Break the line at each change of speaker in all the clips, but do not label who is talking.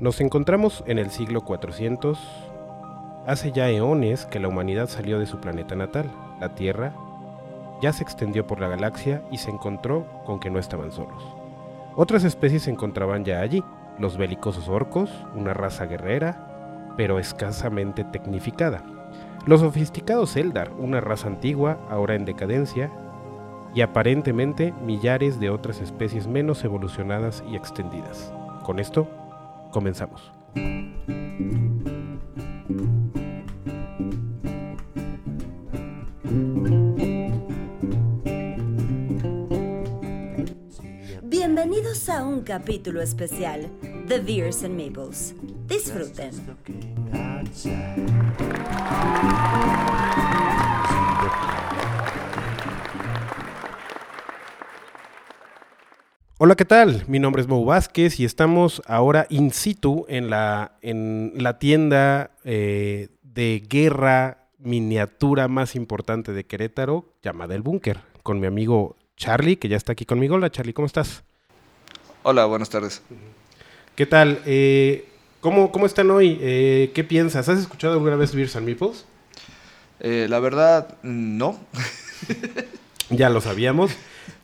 Nos encontramos en el siglo 400. Hace ya eones que la humanidad salió de su planeta natal, la Tierra, ya se extendió por la galaxia y se encontró con que no estaban solos. Otras especies se encontraban ya allí, los belicosos orcos, una raza guerrera, pero escasamente tecnificada. Los sofisticados Eldar, una raza antigua, ahora en decadencia, y aparentemente millares de otras especies menos evolucionadas y extendidas. Con esto, comenzamos.
Bienvenidos a un capítulo especial de Beers and Maples. Disfruten.
Hola, ¿qué tal? Mi nombre es Mo Vázquez y estamos ahora in situ en la, en la tienda eh, de guerra miniatura más importante de Querétaro, llamada El Búnker, con mi amigo Charlie, que ya está aquí conmigo. Hola, Charlie, ¿cómo estás?
Hola, buenas tardes.
¿Qué tal? Eh, ¿cómo, ¿Cómo están hoy? Eh, ¿Qué piensas? ¿Has escuchado alguna vez Beers and Meeples?
Eh, la verdad, no.
Ya lo sabíamos.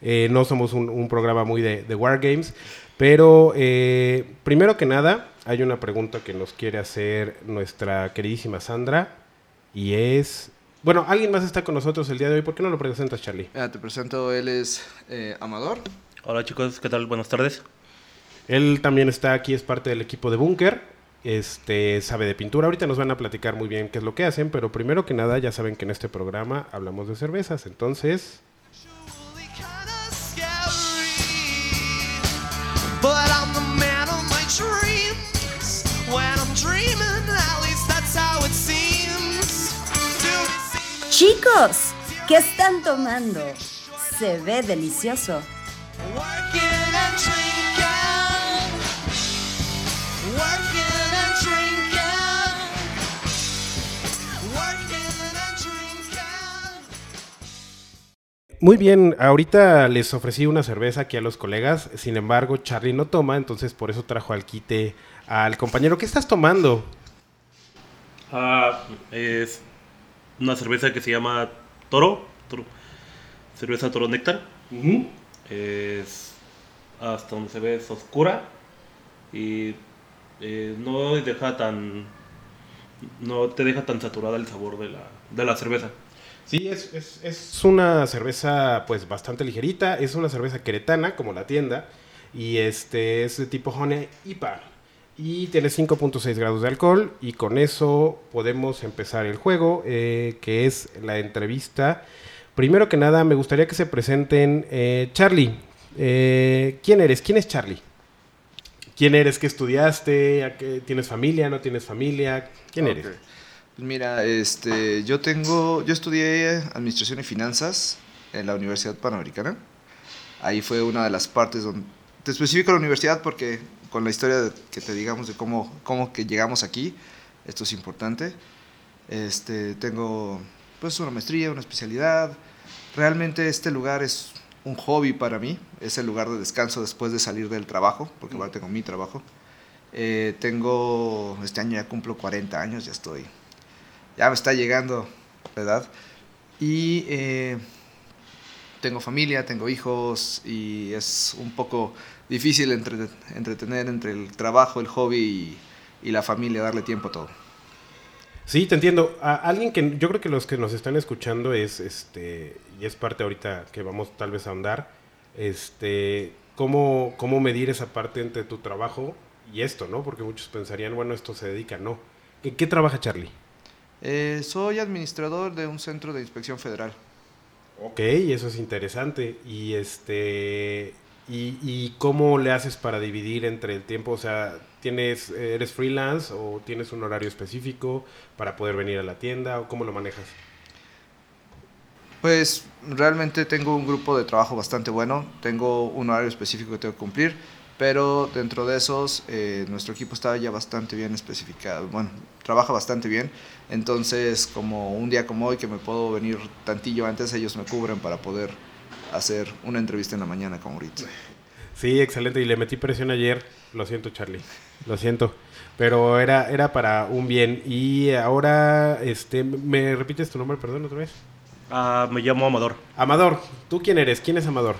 Eh, no somos un, un programa muy de, de Wargames. Pero eh, primero que nada, hay una pregunta que nos quiere hacer nuestra queridísima Sandra. Y es. Bueno, alguien más está con nosotros el día de hoy. ¿Por qué no lo presentas, Charlie?
Mira, te presento, él es eh, Amador.
Hola chicos, ¿qué tal? Buenas tardes.
Él también está aquí, es parte del equipo de Bunker. Este sabe de pintura. Ahorita nos van a platicar muy bien qué es lo que hacen, pero primero que nada, ya saben que en este programa hablamos de cervezas. Entonces,
Chicos, ¿qué están tomando? Se ve delicioso.
Muy bien, ahorita les ofrecí una cerveza aquí a los colegas, sin embargo Charlie no toma, entonces por eso trajo al quite al compañero. ¿Qué estás tomando?
Ah, es una cerveza que se llama Toro. Toro. Cerveza Toro Néctar. Es hasta donde se ve es oscura y eh, no deja tan no te deja tan saturada el sabor de la, de la cerveza.
Sí, es, es- es una cerveza pues bastante ligerita, es una cerveza queretana como la tienda y este es de tipo Honey IPA y tiene 5.6 grados de alcohol y con eso podemos empezar el juego eh, que es la entrevista. Primero que nada me gustaría que se presenten eh, Charlie. eh, ¿Quién eres? ¿Quién es Charlie? ¿Quién eres? ¿Qué estudiaste? ¿A qué- ¿Tienes familia? ¿No tienes familia? ¿Quién eres?
Mira, este, yo tengo, yo estudié Administración y Finanzas en la Universidad Panamericana. Ahí fue una de las partes donde, te especifico la universidad porque con la historia de- que te digamos de cómo, cómo que llegamos aquí, esto es importante. Este, tengo pues una maestría, una especialidad. Realmente este lugar es un hobby para mí, es el lugar de descanso después de salir del trabajo, porque ahora tengo mi trabajo. Eh, tengo, este año ya cumplo 40 años, ya estoy, ya me está llegando la edad. Y eh, tengo familia, tengo hijos y es un poco difícil entre- entretener entre el trabajo, el hobby y, y la familia, darle tiempo a todo.
Sí, te entiendo. A alguien que yo creo que los que nos están escuchando es este y es parte ahorita que vamos tal vez a ahondar, este cómo cómo medir esa parte entre tu trabajo y esto, ¿no? Porque muchos pensarían, bueno, esto se dedica, no. ¿En qué trabaja Charlie?
Eh, soy administrador de un centro de inspección federal.
Ok, eso es interesante. Y este y, cómo le haces para dividir entre el tiempo, o sea, tienes eres freelance o tienes un horario específico para poder venir a la tienda o cómo lo manejas?
Pues realmente tengo un grupo de trabajo bastante bueno, tengo un horario específico que tengo que cumplir, pero dentro de esos eh, nuestro equipo está ya bastante bien especificado, bueno, trabaja bastante bien, entonces como un día como hoy que me puedo venir tantillo antes, ellos me cubren para poder hacer una entrevista en la mañana como ahorita.
Sí, excelente. Y le metí presión ayer. Lo siento, Charlie. Lo siento. Pero era, era para un bien. Y ahora, este, ¿me repites tu nombre, perdón, otra vez?
Ah, me llamo Amador.
Amador, ¿tú quién eres? ¿Quién es Amador?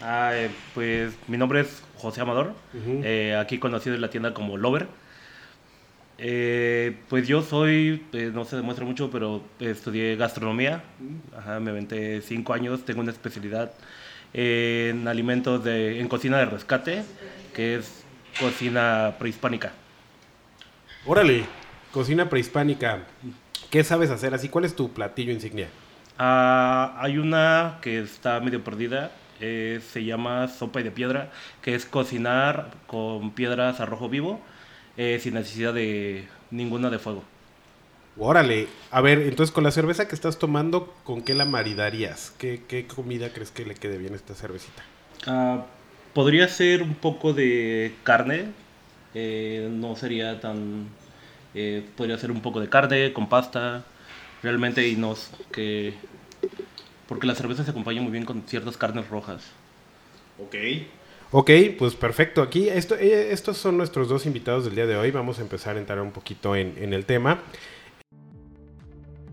Ah, eh, pues mi nombre es José Amador. Eh, aquí conocido en la tienda como Lover. Eh, pues yo soy, eh, no se demuestra mucho, pero estudié gastronomía. Ajá, me aventé cinco años. Tengo una especialidad en alimentos de, en cocina de rescate, que es cocina prehispánica.
Órale, cocina prehispánica. ¿Qué sabes hacer así? ¿Cuál es tu platillo insignia?
Ah, hay una que está medio perdida, eh, se llama sopa de piedra, que es cocinar con piedras a rojo vivo, eh, sin necesidad de ninguna de fuego.
Órale, a ver, entonces con la cerveza que estás tomando, ¿con qué la maridarías? ¿Qué, qué comida crees que le quede bien a esta cervecita?
Ah, podría ser un poco de carne, eh, no sería tan... eh, podría ser un poco de carne con pasta, realmente, y no que... Porque la cerveza se acompaña muy bien con ciertas carnes rojas.
Ok. Ok, pues perfecto. Aquí esto, eh, estos son nuestros dos invitados del día de hoy. Vamos a empezar a entrar un poquito en, en el tema.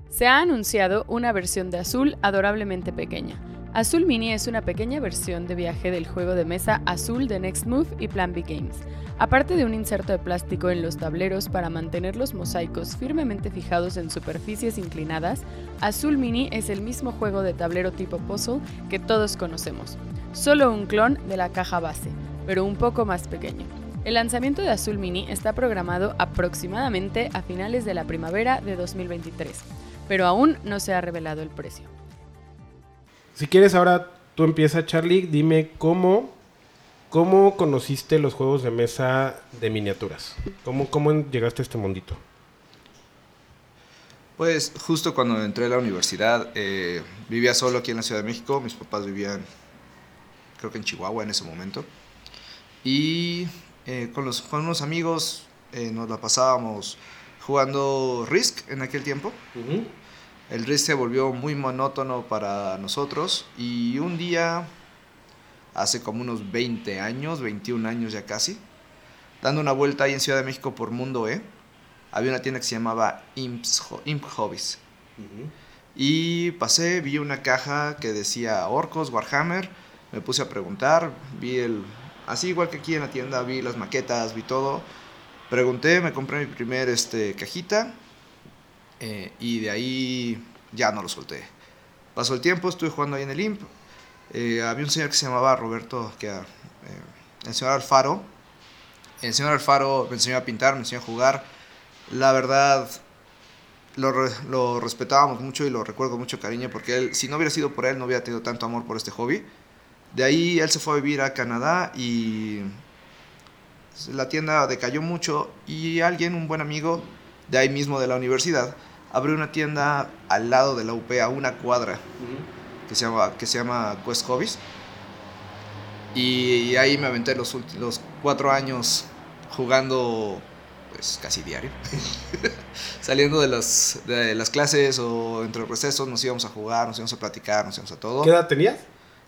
Se ha anunciado una versión de Azul adorablemente pequeña. Azul Mini es una pequeña versión de viaje del juego de mesa Azul de Next Move y Plan B Games. Aparte de un inserto de plástico en los tableros para mantener los mosaicos firmemente fijados en superficies inclinadas, Azul Mini es el mismo juego de tablero tipo puzzle que todos conocemos, solo un clon de la caja base, pero un poco más pequeño. El lanzamiento de Azul Mini está programado aproximadamente a finales de la primavera de 2023, pero aún no se ha revelado el precio.
Si quieres, ahora tú empieza, Charlie. Dime cómo, cómo conociste los juegos de mesa de miniaturas. ¿Cómo, cómo llegaste a este mundito?
Pues justo cuando entré a la universidad, eh, vivía solo aquí en la Ciudad de México. Mis papás vivían, creo que en Chihuahua en ese momento. Y eh, con, los, con unos amigos eh, nos la pasábamos jugando Risk en aquel tiempo. El Risk se volvió muy monótono para nosotros. Y un día, hace como unos 20 años, 21 años ya casi, dando una vuelta ahí en Ciudad de México por Mundo E, había una tienda que se llamaba Imps Imp Hobbies. Y pasé, vi una caja que decía Orcos, Warhammer, me puse a preguntar, vi el... Así igual que aquí en la tienda, vi las maquetas, vi todo. Pregunté, me compré mi primer este, cajita eh, y de ahí ya no lo solté. Pasó el tiempo, estuve jugando ahí en el Imp. Eh, había un señor que se llamaba Roberto, que era, eh, el señor Alfaro. El señor Alfaro me enseñó a pintar, me enseñó a jugar. La verdad, lo, lo respetábamos mucho y lo recuerdo mucho cariño porque él, si no hubiera sido por él, no hubiera tenido tanto amor por este hobby. De ahí él se fue a vivir a Canadá y la tienda decayó mucho y alguien, un buen amigo de ahí mismo de la universidad, abrió una tienda al lado de la UP a una cuadra que se llama, que se llama Quest Hobbies. Y ahí me aventé los, los cuatro años jugando pues casi diario. Saliendo de las, de las clases o entre los recesos nos íbamos a jugar, nos íbamos a platicar, nos íbamos a todo.
¿Qué edad tenías?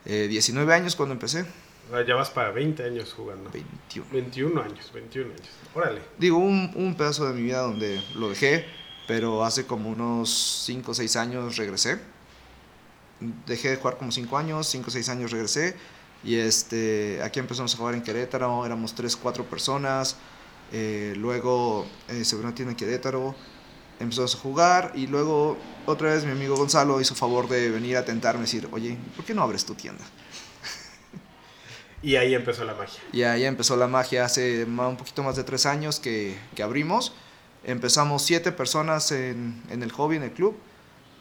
Eh, 19 años cuando empecé.
Ah, Ya vas para 20 años jugando.
21.
21 años, 21 años. Órale.
Digo, un, un pedazo de mi vida donde lo dejé, pero hace como unos 5 o 6 años regresé. Dejé de jugar como 5 años, 5 o 6 años regresé. Y este, aquí empezamos a jugar en Querétaro, éramos 3, 4 personas. Eh, luego eh, se abrió una tienda en Querétaro, empezamos a jugar. Y luego otra vez mi amigo Gonzalo hizo favor de venir a tentarme y decir, oye, ¿por qué no abres tu tienda?
Y ahí empezó la magia.
Y ahí empezó la magia hace un poquito más de tres años que, que abrimos. Empezamos siete personas en, en el hobby, en el club.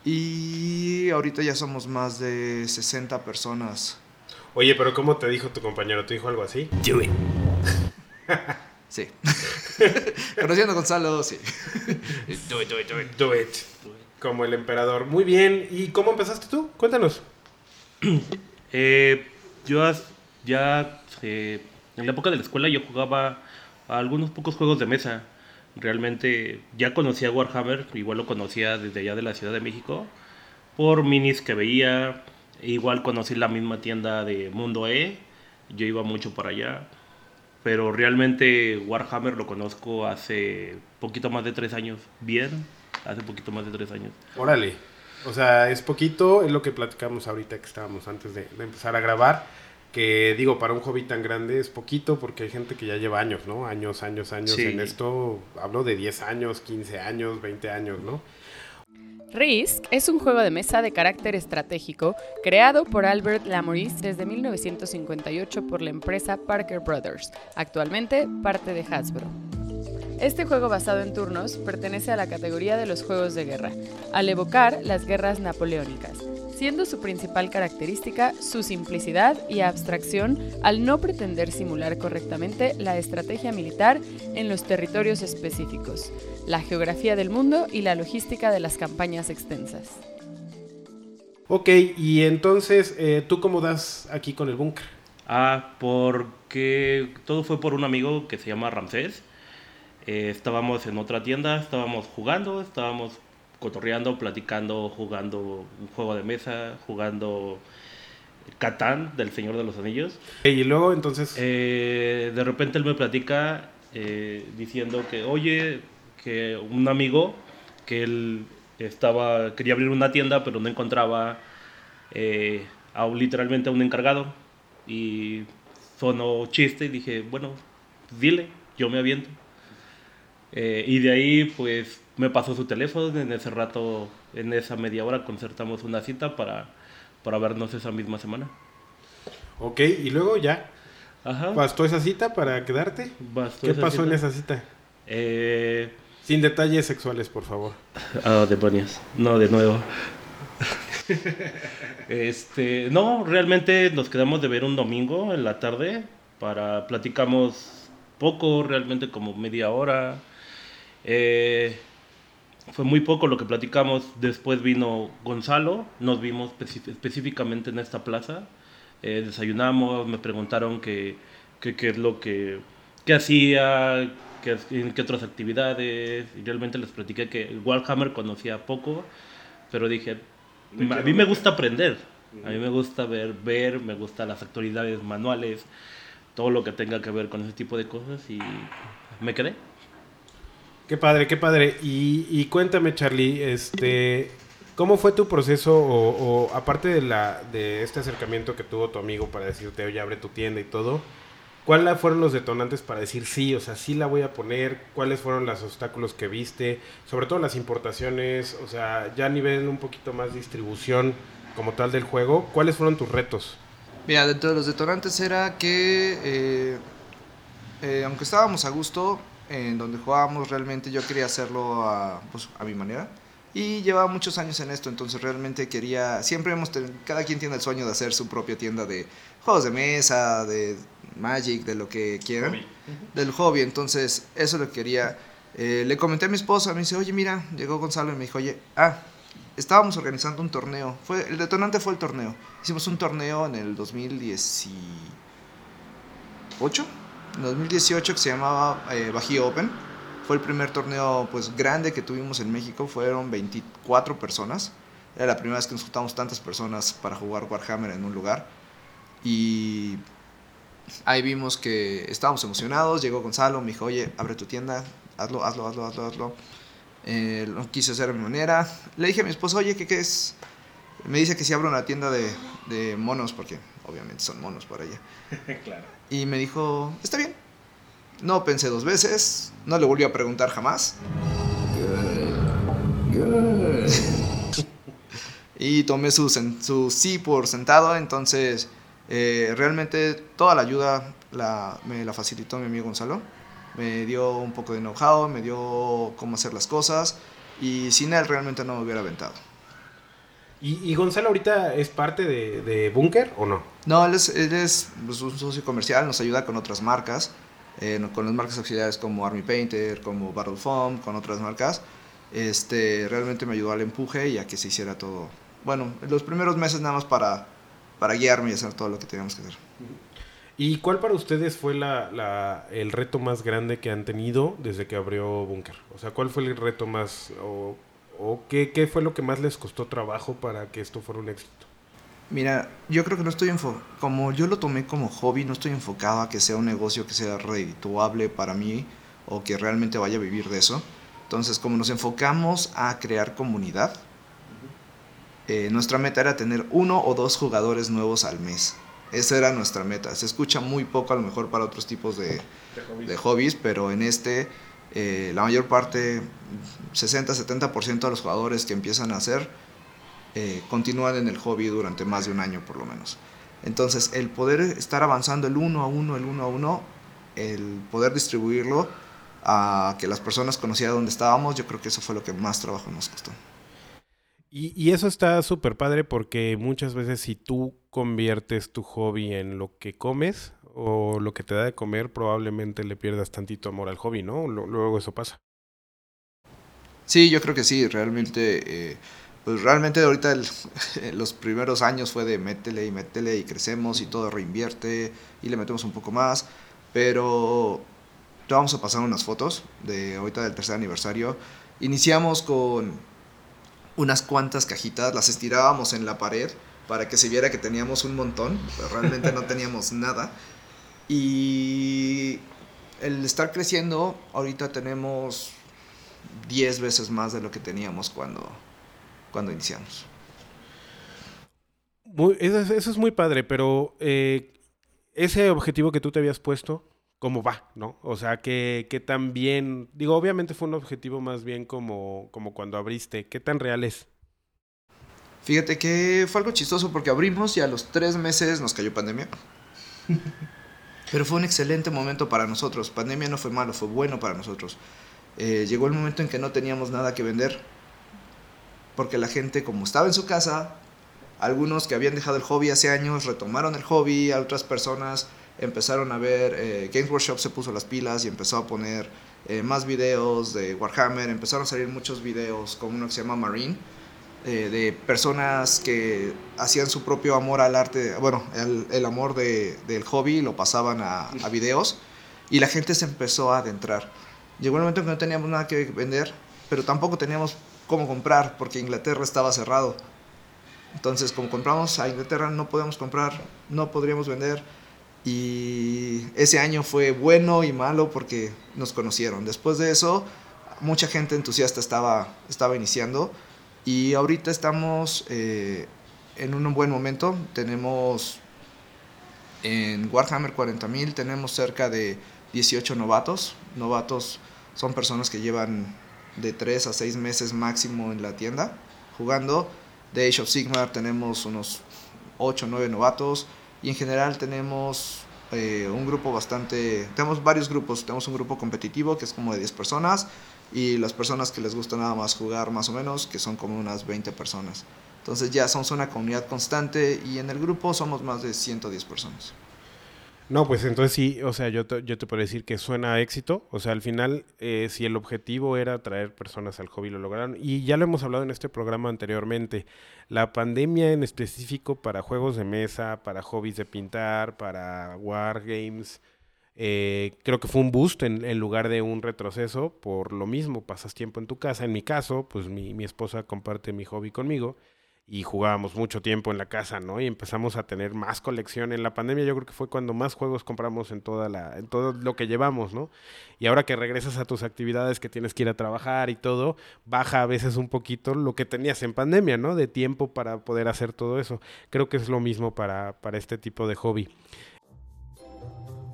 Y ahorita ya somos más de 60 personas.
Oye, pero ¿cómo te dijo tu compañero? ¿Te dijo algo así?
Sí. Conociendo a Gonzalo, sí.
Do it, do it, do it. Do it. Como el emperador. Muy bien. ¿Y cómo empezaste tú? Cuéntanos.
Eh, yo ya eh, en la época de la escuela yo jugaba a algunos pocos juegos de mesa. Realmente ya conocía Warhammer, igual lo conocía desde allá de la Ciudad de México, por minis que veía. Igual conocí la misma tienda de Mundo E, yo iba mucho para allá. pero realmente Warhammer lo conozco hace poquito más de tres años. Bien, hace poquito más de tres años.
Órale. O sea, es poquito, es lo que platicamos ahorita que estábamos antes de, de empezar a grabar. Que digo, para un hobby tan grande es poquito porque hay gente que ya lleva años, ¿no? Años, años, años
Sí.
en esto. Hablo de 10 años, 15 años, 20 años, ¿no?
Risk es un juego de mesa de carácter estratégico creado por Albert Lamoris desde 1958 por la empresa Parker Brothers, actualmente parte de Hasbro. Este juego basado en turnos pertenece a la categoría de los juegos de guerra, al evocar las guerras napoleónicas, siendo su principal característica su simplicidad y abstracción al no pretender simular correctamente la estrategia militar en los territorios específicos, la geografía del mundo y la logística de las campañas extensas.
Ok, y entonces, eh, ¿tú cómo das aquí con el búnker?
Ah, porque todo fue por un amigo que se llama Ramsés. Eh, estábamos en otra tienda, estábamos jugando, estábamos cotorreando, platicando, jugando un juego de mesa, jugando Catán del Señor de los Anillos.
Y luego, entonces,
Eh, de repente él me platica eh, diciendo que, oye, que un amigo, que él estaba, quería abrir una tienda, pero no encontraba eh, a un- literalmente a un encargado. Y sonó chiste y dije, bueno, dile, yo me aviento. Eh, y de ahí, pues, me pasó su teléfono. En ese rato, en esa media hora, concertamos una cita para, para vernos esa misma semana.
ok, y luego ya,
Ajá.
¿bastó esa cita para quedarte?
Bastó
¿Qué pasó en esa cita?
Eh,
Sin detalles sexuales, por favor.
ah, demonios. No, de nuevo. este, no, realmente nos quedamos de ver un domingo en la tarde para platicamos poco, realmente como media hora. Eh, fue muy poco lo que platicamos. Después vino Gonzalo, nos vimos específicamente en esta plaza. Eh, desayunamos, me preguntaron qué qué es lo que, qué hacía, qué, en qué otras actividades. Y realmente les platiqué que Warhammer conocía poco, pero dije, a mí me gusta aprender. A mí me gusta ver, ver, me gustan las actividades manuales, todo lo que tenga que ver con ese tipo de cosas y me quedé.
Qué padre, qué padre. Y, y cuéntame, Charlie, este, ¿cómo fue tu proceso o, o aparte de, la, de este acercamiento que tuvo tu amigo para decirte, oye, abre tu tienda y todo? ¿Cuáles fueron los detonantes para decir sí, o sea, sí la voy a poner? ¿Cuáles fueron los obstáculos que viste? Sobre todo las importaciones, o sea, ya a nivel un poquito más distribución como tal del juego, ¿cuáles fueron tus retos?
Mira, dentro de los detonantes era que, eh, eh, aunque estábamos a gusto, en donde jugábamos realmente yo quería hacerlo a, pues, a mi manera. Y llevaba muchos años en esto, entonces realmente quería, siempre hemos, ten- cada quien tiene el sueño de hacer su propia tienda de juegos de mesa, de Magic, de lo que quieran, del hobby, entonces eso lo quería. Eh, le comenté a mi esposa, me dice, oye mira, llegó Gonzalo y me dijo, oye, ah, estábamos organizando un torneo, fue, el detonante fue el torneo, hicimos un torneo en el 2018, en 2018 que se llamaba eh, Bajío Open, fue el primer torneo pues grande que tuvimos en México, fueron 24 personas, era la primera vez que nos juntamos tantas personas para jugar Warhammer en un lugar y ahí vimos que estábamos emocionados, llegó Gonzalo, me dijo, oye, abre tu tienda, hazlo, hazlo, hazlo, hazlo, hazlo. Eh, lo quise hacer a mi manera. Le dije a mi esposa, oye, ¿qué, es? Me dice que si abro una tienda de, de monos, porque obviamente son monos para ella.
claro.
Y me dijo, está bien. No pensé dos veces, no le volví a preguntar jamás. y tomé su, su sí por sentado, entonces eh, realmente toda la ayuda la, me la facilitó mi amigo Gonzalo. Me dio un poco de know-how, me dio cómo hacer las cosas y sin él realmente no me hubiera aventado.
¿Y, y Gonzalo ahorita es parte de, de Bunker o no?
No, él es, él es pues, un socio comercial, nos ayuda con otras marcas, eh, con las marcas auxiliares como Army Painter, como Battle Foam, con otras marcas. Este, realmente me ayudó al empuje y a que se hiciera todo. Bueno, en los primeros meses nada más para, para guiarme y hacer todo lo que teníamos que hacer.
¿Y cuál para ustedes fue la, la- el reto más grande que han tenido desde que abrió Bunker? O sea, ¿cuál fue el reto más o, o qué, qué fue lo que más les costó trabajo para que esto fuera un éxito?
Mira, yo creo que no estoy enfocado, como yo lo tomé como hobby, no estoy enfocado a que sea un negocio que sea redituable para mí o que realmente vaya a vivir de eso. Entonces, como nos enfocamos a crear comunidad, eh, nuestra meta era tener uno o dos jugadores nuevos al mes. Esa era nuestra meta. Se escucha muy poco a lo mejor para otros tipos de, de hobbies, pero en este eh, la mayor parte, 60-70% de los jugadores que empiezan a hacer eh, continúan en el hobby durante más de un año por lo menos. Entonces, el poder estar avanzando el uno a uno, el uno a uno, el poder distribuirlo a que las personas conocieran dónde estábamos, yo creo que eso fue lo que más trabajo nos costó.
Y, y eso está súper padre porque muchas veces si tú conviertes tu hobby en lo que comes o lo que te da de comer, probablemente le pierdas tantito amor al hobby, ¿no? Luego eso pasa.
Sí, yo creo que sí, realmente, eh, pues realmente ahorita el- los primeros años fue de métele y métele y crecemos y todo reinvierte y le metemos un poco más, pero te vamos a pasar unas fotos de ahorita del tercer aniversario. Iniciamos con unas cuantas cajitas, las estirábamos en la pared para que se viera que teníamos un montón, pero realmente no teníamos nada. Y el estar creciendo, ahorita tenemos 10 veces más de lo que teníamos cuando, cuando iniciamos.
Muy- eso, es- eso es muy padre, pero eh, ese objetivo que tú te habías puesto, ¿cómo va? ¿No? O sea, que, que tan bien, digo, obviamente fue un objetivo más bien como, como cuando abriste, ¿qué tan real es?
Fíjate que fue algo chistoso porque abrimos y a los tres meses nos cayó pandemia. Pero fue un excelente momento para nosotros. Pandemia no fue malo, fue bueno para nosotros. Eh, llegó el momento en que no teníamos nada que vender. Porque la gente, como estaba en su casa, algunos que habían dejado el hobby hace años retomaron el hobby, a otras personas empezaron a ver, eh, Games Workshop se puso las pilas y empezó a poner eh, más videos de Warhammer, empezaron a salir muchos videos, como uno que se llama Marine, eh, de personas que hacían su propio amor al arte, bueno, el, amor de- del hobby lo pasaban a, videos y la gente se empezó a adentrar. Llegó el momento en que no teníamos nada que vender, pero tampoco teníamos cómo comprar porque Inglaterra estaba cerrado. Entonces, como compramos a Inglaterra, no podíamos comprar, no podríamos vender. Y ese año fue bueno y malo porque nos conocieron. Después de eso, mucha gente entusiasta estaba, estaba iniciando. Y ahorita estamos eh, en un buen momento. Tenemos en Warhammer 40.000, tenemos cerca de 18 novatos. Novatos son personas que llevan de 3 a 6 meses máximo en la tienda jugando. De Age of Sigmar tenemos unos 8 o 9 novatos. Y en general tenemos eh, un grupo bastante... Tenemos varios grupos. Tenemos un grupo competitivo que es como de 10 personas. Y las personas que les gusta nada más jugar más o menos, que son como unas 20 personas. Entonces ya somos una comunidad constante y en el grupo somos más de 110 personas.
No, pues entonces sí, o sea, yo te, yo te puedo decir que suena a éxito. O sea, al final, eh, si el objetivo era traer personas al hobby, lo lograron. Y ya lo hemos hablado en este programa anteriormente. La pandemia en específico para juegos de mesa, para hobbies de pintar, para wargames, eh, creo que fue un boost en, lugar de un retroceso. Por lo mismo, pasas tiempo en tu casa. En mi caso, pues mi, mi esposa comparte mi hobby conmigo y jugábamos mucho tiempo en la casa, ¿no? Y empezamos a tener más colección en la pandemia. Yo creo que fue cuando más juegos compramos en toda la, en todo lo que llevamos, ¿no? Y ahora que regresas a tus actividades, que tienes que ir a trabajar y todo, baja a veces un poquito lo que tenías en pandemia, ¿no? De tiempo para poder hacer todo eso. Creo que es lo mismo para, para este tipo de hobby.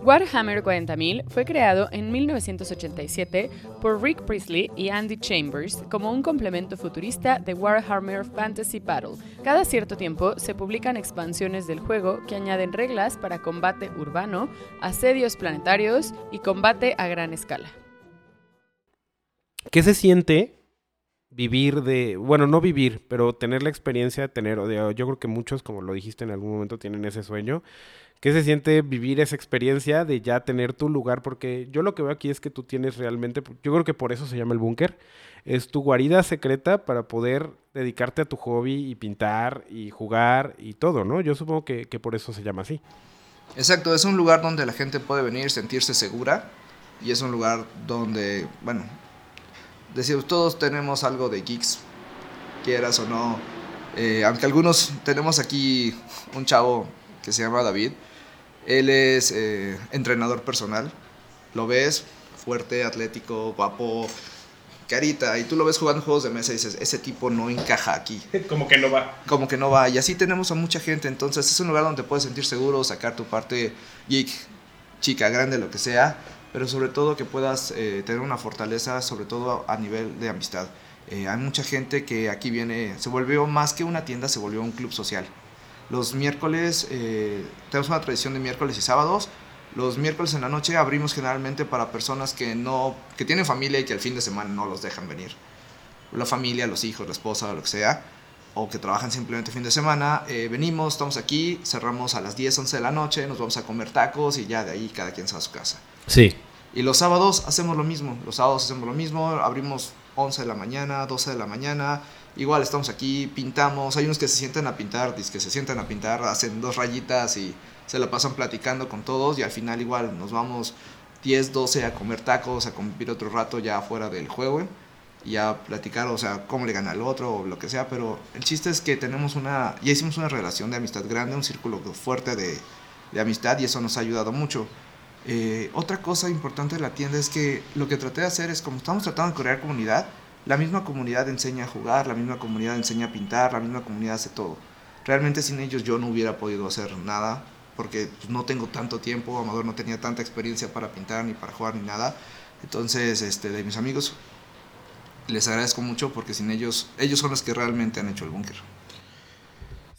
Warhammer 40.000 fue creado en 1987 por Rick Priestley y Andy Chambers como un complemento futurista de Warhammer Fantasy Battle. Cada cierto tiempo se publican expansiones del juego que añaden reglas para combate urbano, asedios planetarios y combate a gran escala.
¿Qué se siente vivir de, bueno, no vivir, pero tener la experiencia de tener, yo creo que muchos, como lo dijiste en algún momento, tienen ese sueño. ¿Qué se siente vivir esa experiencia de ya tener tu lugar? Porque yo lo que veo aquí es que tú tienes realmente, yo creo que por eso se llama el búnker, es tu guarida secreta para poder dedicarte a tu hobby y pintar y jugar y todo, ¿no? Yo supongo que, que por eso se llama así.
Exacto, es un lugar donde la gente puede venir, sentirse segura y es un lugar donde, bueno, decimos, todos tenemos algo de geeks, quieras o no. Eh, aunque algunos tenemos aquí un chavo que se llama David, él es eh, entrenador personal. Lo ves fuerte, atlético, guapo, carita, y tú lo ves jugando juegos de mesa y dices, ese tipo no encaja aquí.
Como que no va.
Como que no va. Y así tenemos a mucha gente. Entonces es un lugar donde puedes sentir seguro, sacar tu parte geek, chica, grande, lo que sea. Pero sobre todo que puedas eh, tener una fortaleza, sobre todo a nivel de amistad. Eh, hay mucha gente que aquí viene, se volvió más que una tienda, se volvió un club social. Los miércoles, eh, tenemos una tradición de miércoles y sábados. Los miércoles en la noche abrimos generalmente para personas que no, que tienen familia y que el fin de semana no los dejan venir. La familia, los hijos, la esposa, lo que sea, o que trabajan simplemente fin de semana. eh, venimos, estamos aquí, cerramos a las 10, 11 de la noche, nos vamos a comer tacos y ya de ahí cada quien se va a su casa.
Sí.
Y los sábados hacemos lo mismo. Los sábados hacemos lo mismo. Abrimos 11 de la mañana, 12 de la mañana. Igual estamos aquí, pintamos. Hay unos que se sientan a pintar, que se sientan a pintar, hacen dos rayitas y se la pasan platicando con todos. Y al final, igual nos vamos 10, 12 a comer tacos, a convivir otro rato ya fuera del juego. Y a platicar, o sea, cómo le gana al otro o lo que sea. Pero el chiste es que tenemos una. Ya hicimos una relación de amistad grande, un círculo fuerte de amistad y eso nos ha ayudado mucho. Eh, otra cosa importante de la tienda es que lo que traté de hacer es, como estamos tratando de crear comunidad, la misma comunidad enseña a jugar, la misma comunidad enseña a pintar, la misma comunidad hace todo. Realmente sin ellos yo no hubiera podido hacer nada, porque pues, no tengo tanto tiempo, Amador no tenía tanta experiencia para pintar, ni para jugar, ni nada. Entonces, este, de mis amigos, les agradezco mucho porque sin ellos, ellos son los que realmente han hecho el búnker.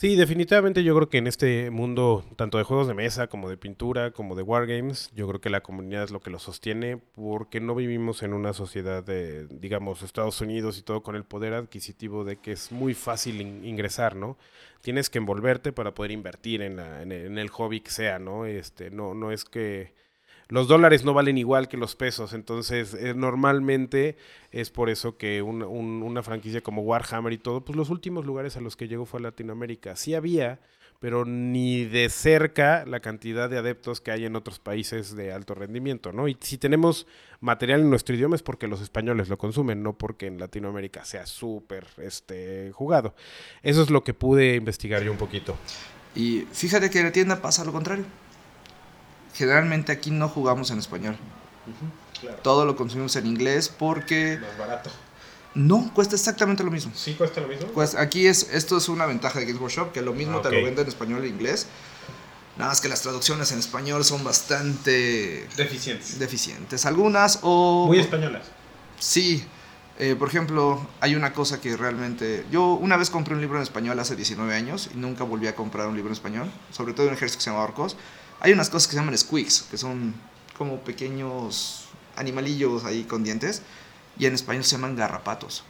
Sí, definitivamente yo creo que en este mundo, tanto de juegos de mesa como de pintura, como de wargames, yo creo que la comunidad es lo que lo sostiene, porque no vivimos en una sociedad de, digamos, Estados Unidos y todo con el poder adquisitivo de que es muy fácil in- ingresar, ¿no? Tienes que envolverte para poder invertir en, la- en el, en el hobby que sea, ¿no? Este, no, no es que los dólares no valen igual que los pesos, entonces eh, normalmente es por eso que un- un- una franquicia como Warhammer y todo, pues los últimos lugares a los que llegó fue a Latinoamérica. Sí había, pero ni de cerca la cantidad de adeptos que hay en otros países de alto rendimiento, ¿no? Y si tenemos material en nuestro idioma es porque los españoles lo consumen, no porque en Latinoamérica sea súper este, jugado. Eso es lo que pude investigar yo un poquito.
Y fíjate que en la tienda pasa lo contrario. Generalmente aquí no jugamos en español. Todo lo consumimos en inglés porque
Más barato.
no cuesta exactamente lo mismo.
¿Sí cuesta lo mismo?
Pues aquí es, esto es una ventaja de Games Workshop, que lo mismo
Ah,
te lo vende en español e inglés. Nada más que las traducciones en español son bastante
Deficientes.
deficientes. Algunas o...
Muy españolas.
Sí. Eh, por ejemplo, hay una cosa que realmente... Yo una vez compré un libro en español hace 19 años y nunca volví a comprar un libro en español. Sobre todo en un ejército que se llama Orcos. Hay unas cosas que se llaman squeaks, que son como pequeños animalillos ahí con dientes. Y en español se llaman garrapatos.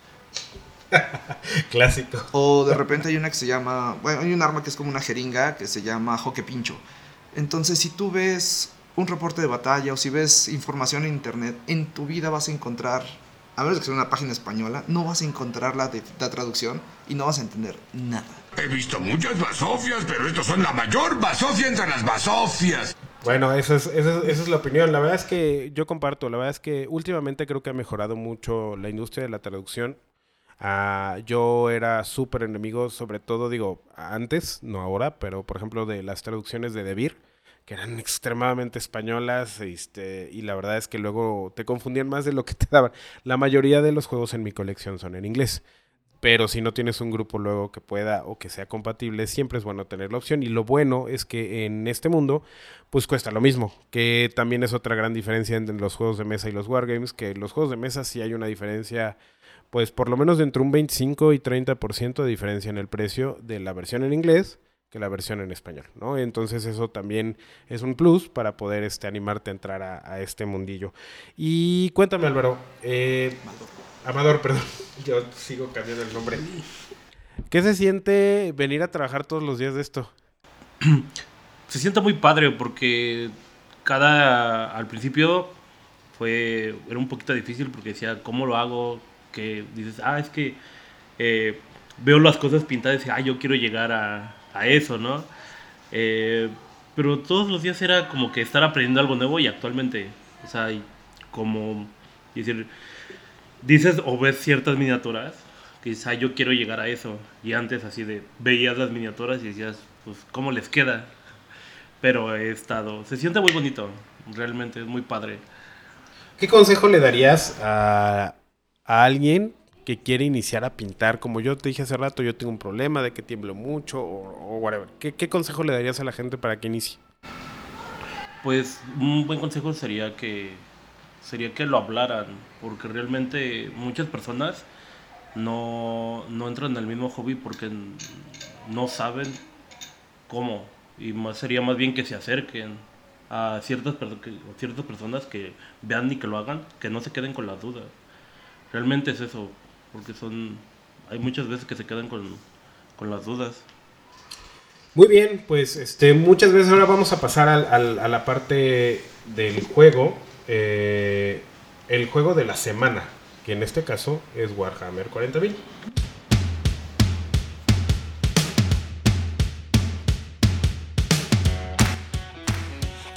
Clásico.
O de repente hay una que se llama, bueno, hay un arma que es como una jeringa que se llama joque pincho. Entonces, si tú ves un reporte de batalla o si ves información en internet, en tu vida vas a encontrar, a menos que sea una página española, no vas a encontrar la, de- la traducción y no vas a entender nada.
He visto muchas basofias, pero estos son la mayor basofia entre las basofias.
Bueno, esa es, esa, es, esa es la opinión. La verdad es que yo comparto. La verdad es que últimamente creo que ha mejorado mucho la industria de la traducción. Ah, yo era súper enemigo, sobre todo, digo, antes, no ahora, pero por ejemplo de las traducciones de Debir, que eran extremadamente españolas, este, y la verdad es que luego te confundían más de lo que te daban. La mayoría de los juegos en mi colección son en inglés. Pero si no tienes un grupo luego que pueda o que sea compatible, siempre es bueno tener la opción. Y lo bueno es que en este mundo, pues cuesta lo mismo. Que también es otra gran diferencia entre los juegos de mesa y los wargames. Que los juegos de mesa sí hay una diferencia, pues por lo menos entre un 25 y 30% de diferencia en el precio de la versión en inglés que la versión en español, ¿no? Entonces eso también es un plus para poder este, animarte a entrar a, este mundillo. Y cuéntame, Álvaro, eh, Amador, perdón, yo sigo cambiando el nombre. ¿Qué se siente venir a trabajar todos los días de esto?
Se siente muy padre porque cada. Al principio fue. Era un poquito difícil porque decía, ¿cómo lo hago? Que dices, ah, es que eh, veo las cosas pintadas y ah, yo quiero llegar a, a eso, ¿no? Eh, pero todos los días era como que estar aprendiendo algo nuevo y actualmente, o sea, como. decir, dices o ves ciertas miniaturas "Ah, yo quiero llegar a eso. Y antes así de, veías las miniaturas y decías, pues, ¿cómo les queda? Pero he estado, se siente muy bonito, realmente es muy padre.
¿Qué consejo le darías a, a alguien que quiere iniciar a pintar? Como yo te dije hace rato, yo tengo un problema de que tiemblo mucho o, whatever. ¿Qué, consejo le darías a la gente para que inicie?
Pues un buen consejo sería que sería que lo hablaran, porque realmente muchas personas no, no entran al mismo hobby porque no saben cómo. Y más sería más bien que se acerquen a ciertas, ciertas personas que vean y que lo hagan, que no se queden con las dudas. Realmente es eso, porque son hay muchas veces que se quedan con, con las dudas.
Muy bien, pues este, muchas veces ahora vamos a pasar al- al- a la parte del juego. eh, el juego de la semana, que en este caso es Warhammer 40.000.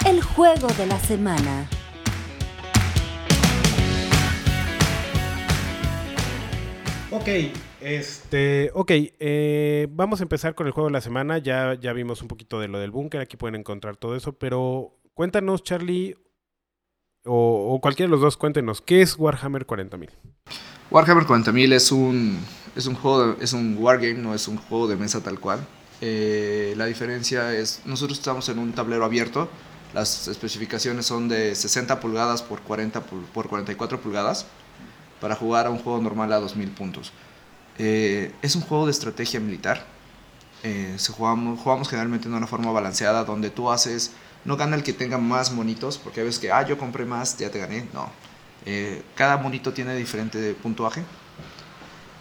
El juego de la semana.
Ok, este, ok, eh, vamos a empezar con el juego de la semana. Ya, ya vimos un poquito de lo del búnker, aquí pueden encontrar todo eso, pero cuéntanos, Charlie, o, cualquiera de los dos, cuéntenos, ¿qué es Warhammer 40.000?
Warhammer 40.000 es un, es un juego, de- es un wargame, no es un juego de mesa tal cual. Eh, la diferencia es, nosotros estamos en un tablero abierto, las especificaciones son de 60 pulgadas por, 40 pul- por 44 pulgadas para jugar a un juego normal a 2000 puntos. Eh, es un juego de estrategia militar. Eh, se jugamos, generalmente de una forma balanceada donde tú haces, no gana el que tenga más monitos, porque a veces que, ah, yo compré más, ya te gané. No, eh, cada monito tiene diferente puntuaje.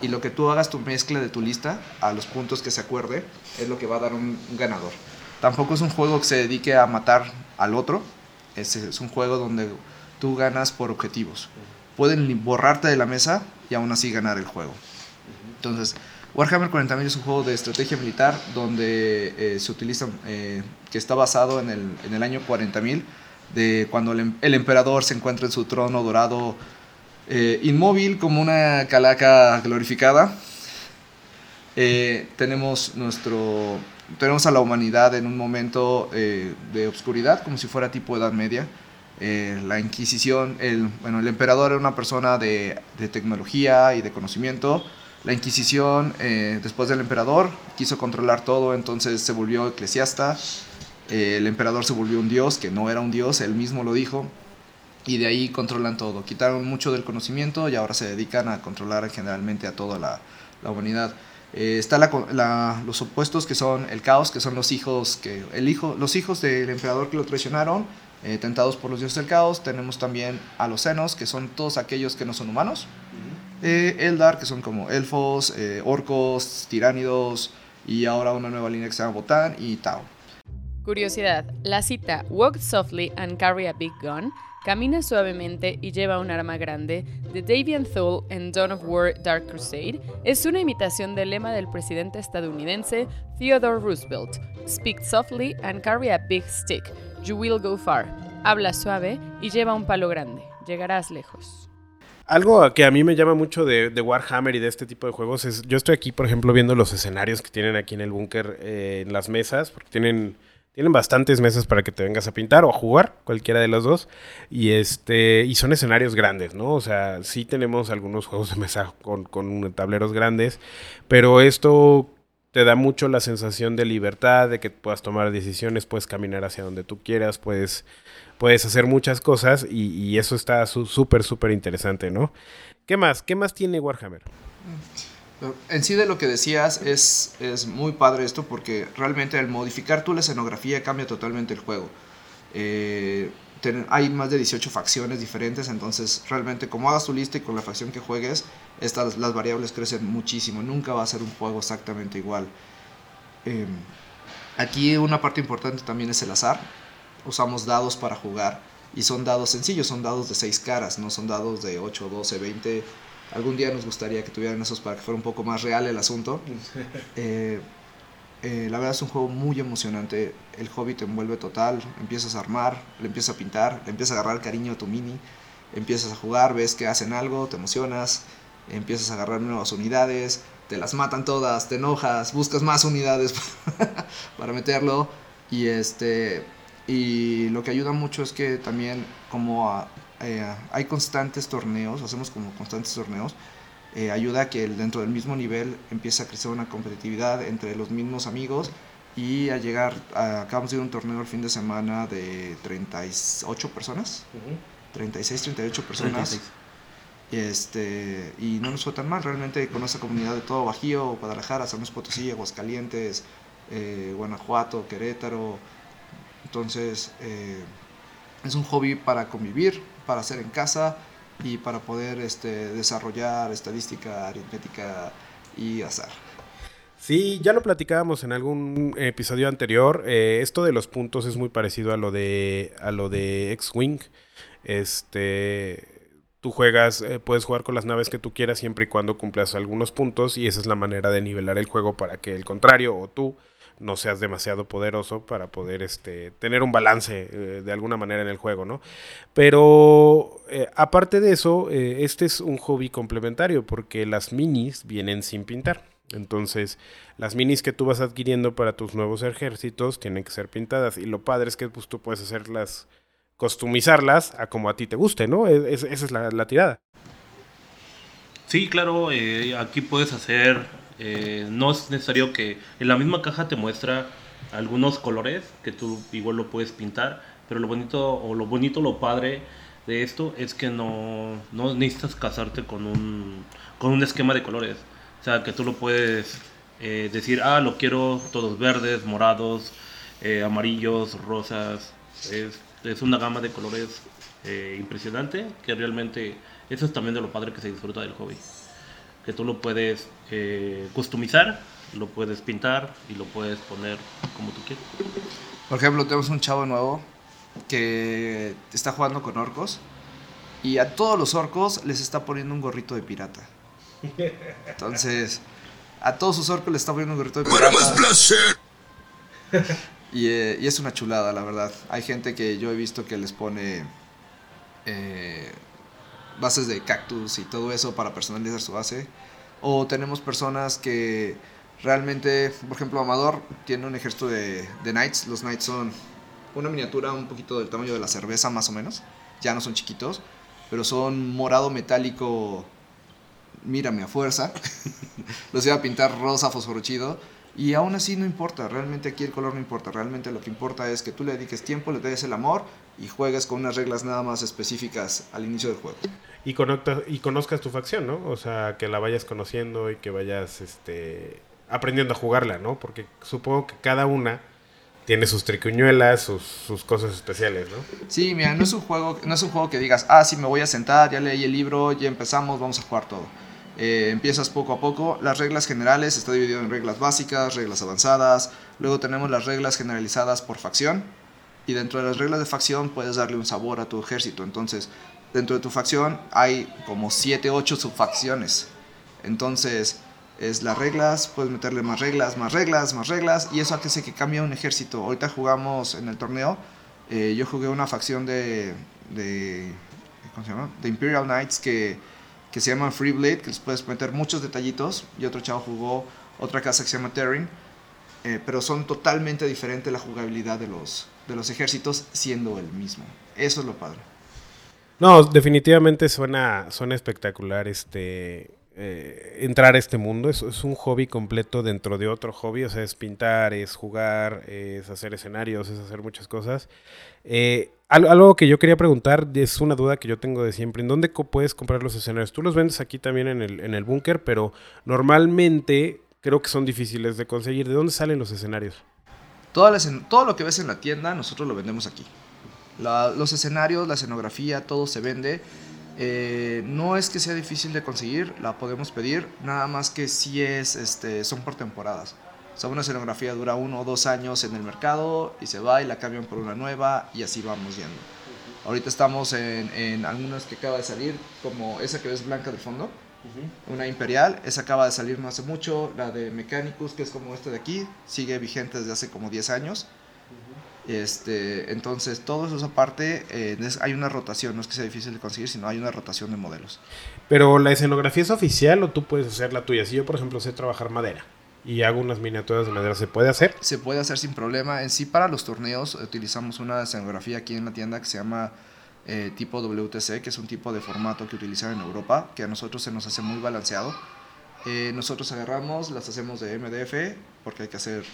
Y lo que tú hagas tu mezcla de tu lista a los puntos que se acuerde es lo que va a dar un, un ganador. Tampoco es un juego que se dedique a matar al otro. Es un juego donde tú ganas por objetivos. Pueden borrarte de la mesa y aún así ganar el juego. Entonces, Warhammer 40.000 es un juego de estrategia militar donde eh, se utiliza, eh, que está basado en el, en el año 40.000, de cuando el, em- el emperador se encuentra en su trono dorado eh, inmóvil como una calaca glorificada. Eh, tenemos nuestro tenemos a la humanidad en un momento eh, de obscuridad como si fuera tipo Edad Media Eh, la Inquisición el bueno el emperador era una persona de, tecnología y de conocimiento la Inquisición eh, después del emperador quiso controlar todo entonces se volvió eclesiasta Eh, el emperador se volvió un dios que no era un dios él mismo lo dijo y de ahí controlan todo. Quitaron mucho del conocimiento y ahora se dedican a controlar generalmente a toda la, la humanidad. Eh, está la co- la- los opuestos que son el caos, que son los hijos que el hijo, los hijos del emperador que lo traicionaron, eh, tentados por los dioses del caos. Tenemos también a los senos, que son todos aquellos que no son humanos. Eh, Eldar, que son como elfos, eh, orcos, tiránidos y ahora una nueva línea que se llama Botán y Tau.
Curiosidad, la cita Walk softly and carry a big gun, camina suavemente y lleva un arma grande, de Davian Thule en Dawn of War Dark Crusade, es una imitación del lema del presidente estadounidense Theodore Roosevelt, Speak softly and carry a big stick, you will go far. Habla suave y lleva un palo grande, llegarás lejos.
Algo que a mí me llama mucho de, de Warhammer y de este tipo de juegos es, yo estoy aquí, por ejemplo, viendo los escenarios que tienen aquí en el búnker, eh, en las mesas, porque tienen, tienen bastantes mesas para que te vengas a pintar o a jugar, cualquiera de los dos, y este, y son escenarios grandes, ¿no? O sea, sí tenemos algunos juegos de mesa con, con tableros grandes, pero esto te da mucho la sensación de libertad, de que puedas tomar decisiones, puedes caminar hacia donde tú quieras, puedes, puedes hacer muchas cosas y, y eso está su- súper, súper interesante, ¿no? ¿Qué más? ¿Qué más tiene Warhammer?
En sí de lo que decías es, es muy padre esto porque realmente al modificar tú la escenografía cambia totalmente el juego. Eh, hay más de 18 facciones diferentes, entonces realmente como hagas tu lista y con la facción que juegues, estas, las variables crecen muchísimo. Nunca va a ser un juego exactamente igual. Eh, aquí una parte importante también es el azar. Usamos dados para jugar y son dados sencillos, son dados de 6 caras, no son dados de 8, 12, 20. Algún día nos gustaría que tuvieran esos para que fuera un poco más real el asunto. Eh, eh, la verdad es un juego muy emocionante. El hobby te envuelve total. Empiezas a armar, le empiezas a pintar, le empiezas a agarrar cariño a tu mini. Empiezas a jugar, ves que hacen algo, te emocionas. empiezas a agarrar nuevas unidades, te las matan todas, te enojas, buscas más unidades para meterlo y este y lo que ayuda mucho es que también como ah, eh, hay constantes torneos, hacemos como constantes torneos, eh, ayuda a que el- dentro del mismo nivel empiece a crecer una competitividad entre los mismos amigos y a llegar, a- acabamos de ir a un torneo el fin de semana de 38 personas, 36, 38 personas.
36.
Y, este, y no nos fue tan mal, realmente con esa comunidad de todo Bajío, Guadalajara, San Luis Potosí, Aguascalientes, eh, Guanajuato, Querétaro. Entonces, eh, es un hobby para convivir, para hacer en casa y para poder este, desarrollar estadística, aritmética y azar.
Sí, ya lo platicábamos en algún episodio anterior. eh, esto de los puntos es muy parecido a lo de a lo de X-Wing. Este, tú juegas, eh, puedes jugar con las naves que tú quieras siempre y cuando cumplas algunos puntos y esa es la manera de nivelar el juego para que el contrario o tú no seas demasiado poderoso para poder este, tener un balance eh, de alguna manera en el juego, ¿no? Pero eh, aparte de eso, eh, este es un hobby complementario porque las minis vienen sin pintar. Entonces, las minis que tú vas adquiriendo para tus nuevos ejércitos tienen que ser pintadas. Y lo padre es que pues, tú puedes hacerlas, customizarlas a como a ti te guste, ¿no? Es- es- esa es la, tirada.
Sí, claro, aquí puedes hacer, eh, no es necesario que en la misma caja te muestra algunos colores que tú igual lo puedes pintar, pero lo bonito o lo bonito, lo padre de esto es que no, no necesitas casarte con un, con un esquema de colores. O sea, que tú lo puedes eh, decir, ah, lo quiero todos verdes, morados, eh, amarillos, rosas. Es, es una gama de colores impresionante que realmente eso es también de lo padre que se disfruta del hobby. Que tú lo puedes eh, customizar, lo puedes pintar y lo puedes poner como tú quieras.
Por ejemplo, tenemos un chavo nuevo que está jugando con orcos y a todos los orcos les está poniendo un gorrito de pirata. Entonces, a todos sus orcos les está poniendo un gorrito de
Para más
pirata.
placer.
Y, eh, y es una chulada, la verdad. Hay gente que yo he visto que les pone eh, bases de cactus y todo eso para personalizar su base. O tenemos personas que realmente, por ejemplo, Amador tiene un ejército de, Knights. Los Knights son una miniatura un poquito del tamaño de la cerveza, más o menos. Ya no son chiquitos, pero son morado metálico. Mírame a fuerza. Los iba a pintar rosa, fosforo chido. Y aún así no importa, realmente aquí el color no importa, realmente lo que importa es que tú le dediques tiempo, le des el amor y juegues con unas reglas nada más específicas al inicio del juego.
Y, conecta- y conozcas tu facción, ¿no? O sea, que la vayas conociendo y que vayas este, aprendiendo a jugarla, ¿no? Porque supongo que cada una tiene sus tricuñuelas, sus, sus cosas especiales, ¿no?
Sí, mira, no es un juego, no es un juego que digas, ah, sí, me voy a sentar, ya leí el libro, ya empezamos, vamos a jugar todo. Eh, empiezas poco a poco. Las reglas generales está dividido en reglas básicas, reglas avanzadas. Luego tenemos las reglas generalizadas por facción. Y dentro de las reglas de facción puedes darle un sabor a tu ejército. Entonces, dentro de tu facción hay como 7, 8 subfacciones. Entonces, es las reglas, puedes meterle más reglas, más reglas, más reglas. Y eso hace que cambie un ejército. Ahorita jugamos en el torneo. eh, yo jugué una facción de, de. ¿Cómo se llama? De Imperial Knights que, que se llaman Free Blade, que les puedes meter muchos detallitos. Y otro chavo jugó otra casa que se llama Terran. eh, pero son totalmente diferentes la jugabilidad de los, de los ejércitos siendo el mismo. Eso es lo padre.
No, definitivamente suena, suena espectacular este eh, entrar a este mundo. Es, es un hobby completo dentro de otro hobby. O sea, es pintar, es jugar, es hacer escenarios, es hacer muchas cosas. Eh, al- algo que yo quería preguntar, es una duda que yo tengo de siempre. ¿En dónde co- puedes comprar los escenarios? Tú los vendes aquí también en el, en el búnker, pero normalmente creo que son difíciles de conseguir. ¿De dónde salen los escenarios?
Las escen- todo lo que ves en la tienda, nosotros lo vendemos aquí. La- los escenarios, la escenografía, todo se vende. Eh, no es que sea difícil de conseguir, la podemos pedir, nada más que sí es, este, son por temporadas. O sea, una escenografía dura uno o dos años en el mercado y se va y la cambian por una nueva y así vamos yendo. Ahorita estamos en, en algunas que acaba de salir, como esa que ves blanca de fondo, una imperial, esa acaba de salir no hace mucho, la de Mechanicus, que es como esta de aquí, sigue vigente desde hace como 10 años. Este, entonces, todo eso aparte, eh, es- hay una rotación, no es que sea difícil de conseguir, sino hay una rotación de modelos.
Pero la escenografía es oficial o tú puedes hacer la tuya. Si yo, por ejemplo, sé trabajar madera y hago unas miniaturas de madera, ¿se puede hacer?
Se puede hacer sin problema. En sí, para los torneos utilizamos una escenografía aquí en la tienda que se llama eh, tipo WTC, que es un tipo de formato que utilizan en Europa, que a nosotros se nos hace muy balanceado. Eh, nosotros agarramos, las hacemos de MDF, porque hay que hacer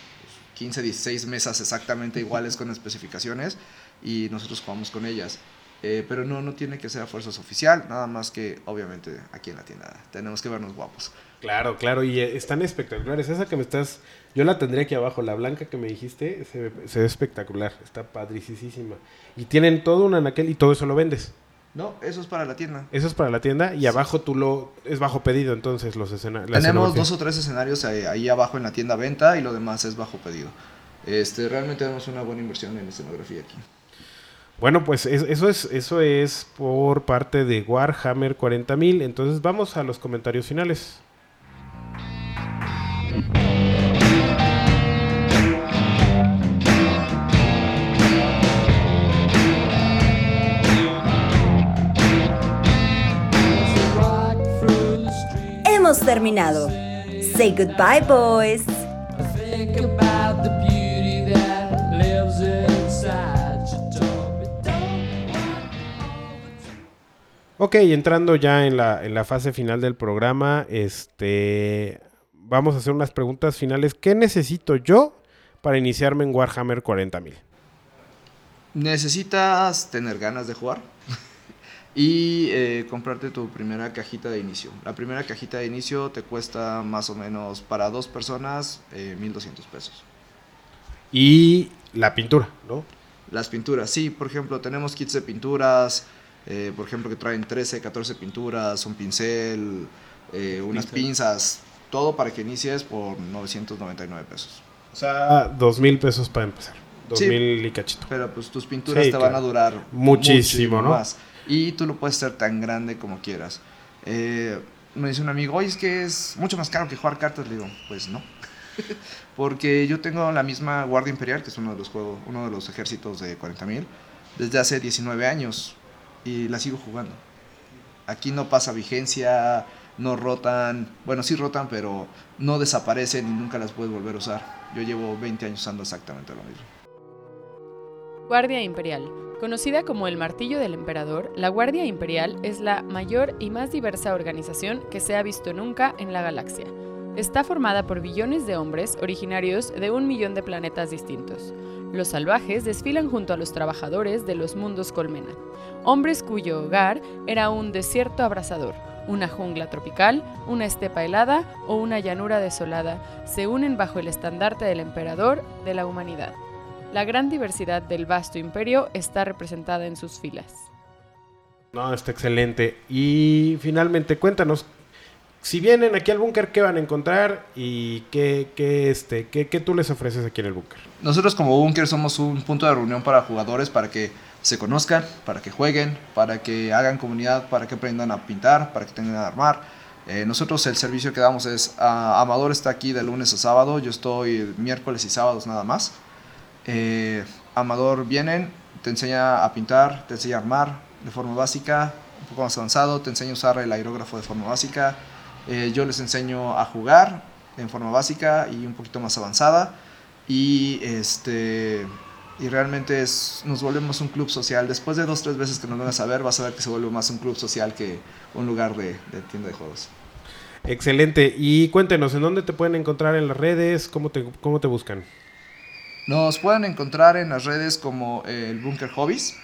15, 16 mesas exactamente iguales con especificaciones, y nosotros jugamos con ellas. Eh, pero no, no tiene que ser a fuerzas oficial, nada más que obviamente aquí en la tienda tenemos que vernos guapos.
Claro, claro, y eh, están espectaculares. Esa que me estás. Yo la tendré aquí abajo, la blanca que me dijiste, se ve, se ve espectacular, está padricísima. Y tienen todo un anaquel y todo eso lo vendes.
No, eso es para la tienda.
Eso es para la tienda y abajo tú lo. Es bajo pedido, entonces los escenarios.
Tenemos dos o tres escenarios ahí, ahí abajo en la tienda venta y lo demás es bajo pedido. Este, realmente tenemos una buena inversión en escenografía aquí.
Bueno, pues es- eso es, eso es por parte de Warhammer 40.000. Entonces vamos a los comentarios finales.
Hemos terminado. Say goodbye, boys.
Ok, entrando ya en la, en la fase final del programa, este, vamos a hacer unas preguntas finales. ¿Qué necesito yo para iniciarme en Warhammer 40.000?
Necesitas tener ganas de jugar y eh, comprarte tu primera cajita de inicio. La primera cajita de inicio te cuesta más o menos para dos personas eh, 1200 pesos.
Y la pintura, ¿no?
Las pinturas, sí, por ejemplo, tenemos kits de pinturas, eh, por ejemplo, que traen 13, 14 pinturas, un pincel, eh, unas pinzas, todo para que inicies por 999 pesos.
O sea, dos mil pesos para empezar. Dos
Sí.
mil y cachito.
Pero pues tus pinturas
Sí,
te van
claro.
a durar
Muchísimo, ¿no?
más. Y tú lo puedes hacer tan grande como quieras. Eh, me dice un amigo, oye, es que es mucho más caro que jugar cartas. Le digo, pues no. Porque yo tengo la misma Guardia Imperial, que es uno de los juegos, uno de los ejércitos de 40.000, desde hace 19 años. Y la sigo jugando. Aquí no pasa vigencia, no rotan. Bueno, sí rotan, pero no desaparecen y nunca las puedes volver a usar. Yo llevo 20 años usando exactamente lo mismo.
Guardia Imperial. Conocida como el Martillo del Emperador, la Guardia Imperial es la mayor y más diversa organización que se ha visto nunca en la galaxia. Está formada por billones de hombres originarios de un millón de planetas distintos. Los salvajes desfilan junto a los trabajadores de los mundos colmena, hombres cuyo hogar era un desierto abrasador, una jungla tropical, una estepa helada o una llanura desolada, se unen bajo el estandarte del emperador de la humanidad. La gran diversidad del vasto imperio está representada en sus filas.
No, está excelente. Y finalmente, cuéntanos, si vienen aquí al búnker, ¿qué van a encontrar? Y qué, qué, este, qué, qué tú les ofreces aquí en el búnker.
Nosotros como Bunker somos un punto de reunión para jugadores, para que se conozcan, para que jueguen, para que hagan comunidad, para que aprendan a pintar, para que tengan a armar. Eh, nosotros el servicio que damos es, ah, Amador está aquí de lunes a sábado, yo estoy miércoles y sábados nada más. Eh, Amador vienen, te enseña a pintar, te enseña a armar de forma básica, un poco más avanzado, te enseña a usar el aerógrafo de forma básica. Eh, yo les enseño a jugar en forma básica y un poquito más avanzada. Y este y realmente es, nos volvemos un club social. Después de dos tres veces que nos van a saber, vas a ver que se vuelve más un club social que un lugar de, de tienda de juegos.
Excelente. Y cuéntenos, ¿en dónde te pueden encontrar en las redes? ¿Cómo te, cómo te buscan?
Nos pueden encontrar en las redes como eh, el Bunker Hobbies.